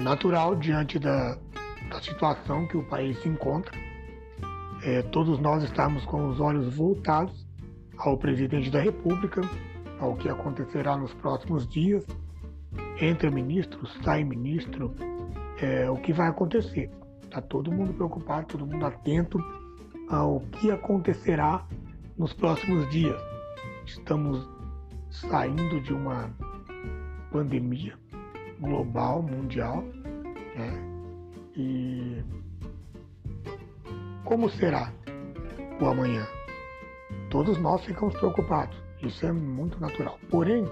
natural diante da, da situação que o país se encontra. É, todos nós estamos com os olhos voltados ao presidente da República, ao que acontecerá nos próximos dias. Entra ministro, sai ministro, é, o que vai acontecer. Está todo mundo preocupado, todo mundo atento ao que acontecerá nos próximos dias. Estamos saindo de uma pandemia global, mundial, né? e como será o amanhã? Todos nós ficamos preocupados, isso é muito natural. Porém,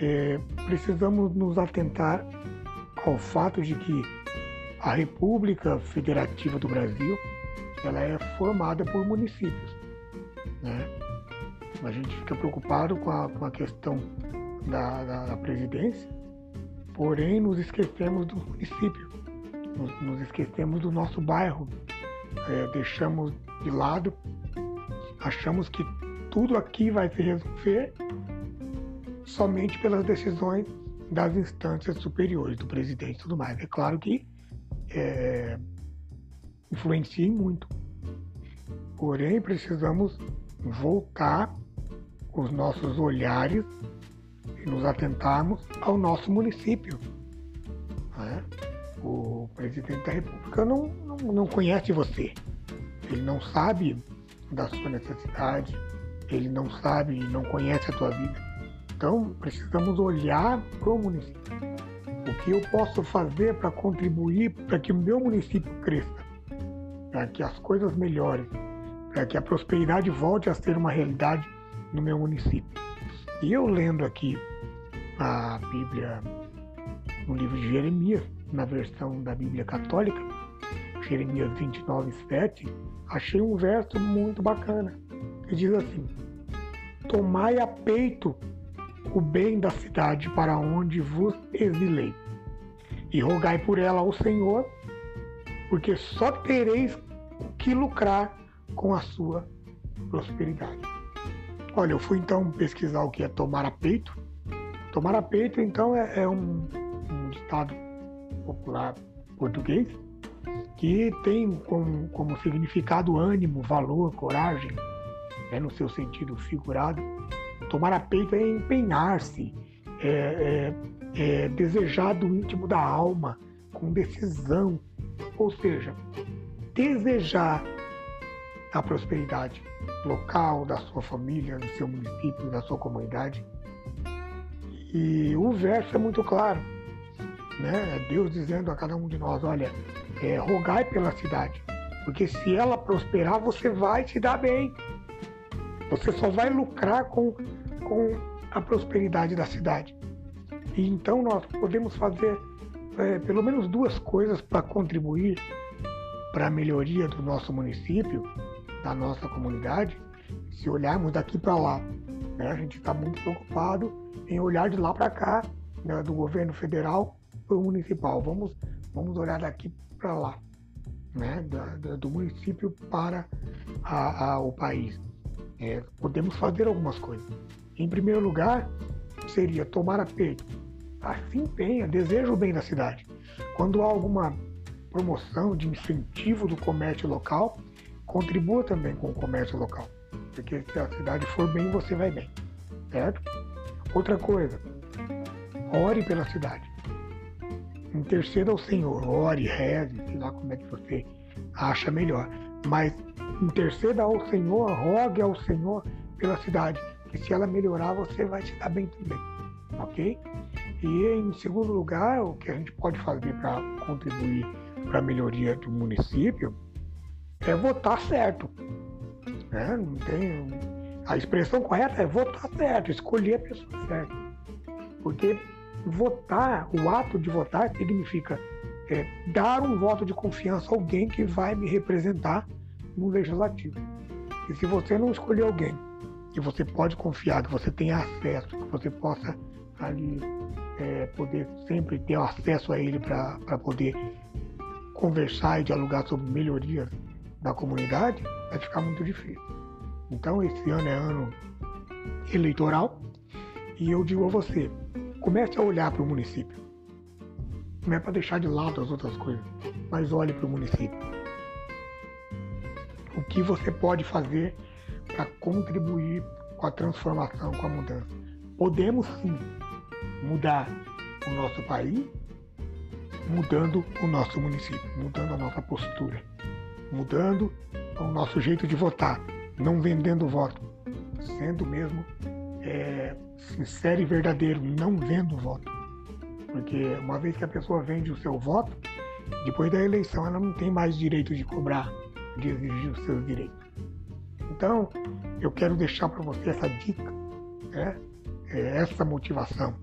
é, precisamos nos atentar ao fato de que a República Federativa do Brasil ela é formada por municípios. Né? A gente fica preocupado com a, com a questão da, da, da, presidência, porém nos esquecemos do município, nos, nos esquecemos do nosso bairro, é, deixamos de lado, achamos que tudo aqui vai se resolver somente pelas decisões das instâncias superiores, do presidente e tudo mais. É claro que é, influencia muito. Porém, precisamos voltar os nossos olhares e nos atentarmos ao nosso município. Né? O presidente da República não, não, não conhece você, ele não sabe da sua necessidade, ele não sabe e não conhece a tua vida. Então, precisamos olhar para o município. O que eu posso fazer para contribuir para que o meu município cresça, para que as coisas melhorem, para que a prosperidade volte a ser uma realidade no meu município. E eu lendo aqui a Bíblia no livro de Jeremias, na versão da Bíblia Católica, Jeremias 29, 7, achei um verso muito bacana, que diz assim: Tomai a peito o bem da cidade para onde vos exilei, e rogai por ela ao Senhor, porque só tereis que lucrar com a sua prosperidade. Olha, eu fui então pesquisar o que é tomar a peito. Tomar a peito, então, é, é um, um ditado popular português que tem como, como significado ânimo, valor, coragem, né, no seu sentido figurado Tomar a peito é empenhar-se, é, é, é desejar do íntimo da alma, com decisão. Ou seja, desejar a prosperidade local, da sua família, do seu município, da sua comunidade. E o verso é muito claro. Né? É Deus dizendo a cada um de nós: olha, é, rogai pela cidade, porque se ela prosperar, você vai se dar bem. Você só vai lucrar com, com a prosperidade da cidade. E então nós podemos fazer é, pelo menos duas coisas para contribuir para a melhoria do nosso município, da nossa comunidade, se olharmos daqui para lá. Né? A gente está muito preocupado em olhar de lá para cá, né? do governo federal para o municipal. Vamos, vamos olhar daqui para lá, né? Da, do município para a, a, o país é, podemos fazer algumas coisas. Em primeiro lugar, seria tomar a peito. Assim empenha, deseja o bem da cidade. Quando há alguma promoção de incentivo do comércio local, contribua também com o comércio local. Porque se a cidade for bem, você vai bem. Certo? Outra coisa, ore pela cidade. Interceda ao Senhor, ore, reze, sei lá como é que você acha melhor. Mas interceda ao Senhor, rogue ao Senhor pela cidade, que se ela melhorar, você vai se dar bem também, ok? E em segundo lugar, o que a gente pode fazer para contribuir para a melhoria do município é votar certo. Né? Não tem... A expressão correta é votar certo, escolher a pessoa certa. Porque votar, o ato de votar significa é, dar um voto de confiança a alguém que vai me representar no legislativo. E se você não escolher alguém que você pode confiar, que você tenha acesso, que você possa ali é, poder sempre ter acesso a ele para poder conversar e dialogar sobre melhorias da comunidade, vai ficar muito difícil. Então esse ano é ano eleitoral e eu digo a você, comece a olhar para o município. Não é para deixar de lado as outras coisas, mas olhe para o município. O que você pode fazer para contribuir com a transformação, com a mudança? Podemos sim mudar o nosso país, mudando o nosso município, mudando a nossa postura, mudando o nosso jeito de votar, não vendendo voto, sendo mesmo é, sincero e verdadeiro, não vendo voto. Porque uma vez que a pessoa vende o seu voto, depois da eleição ela não tem mais direito de cobrar, de exigir os seus direitos. Então, eu quero deixar para você essa dica, né? É essa motivação.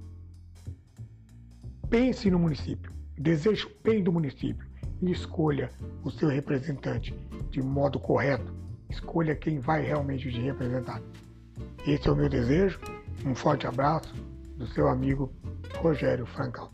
Pense no município, deseje o bem do município e escolha o seu representante de modo correto. Escolha quem vai realmente te representar. Esse é o meu desejo. Um forte abraço do seu amigo Rogério Francal.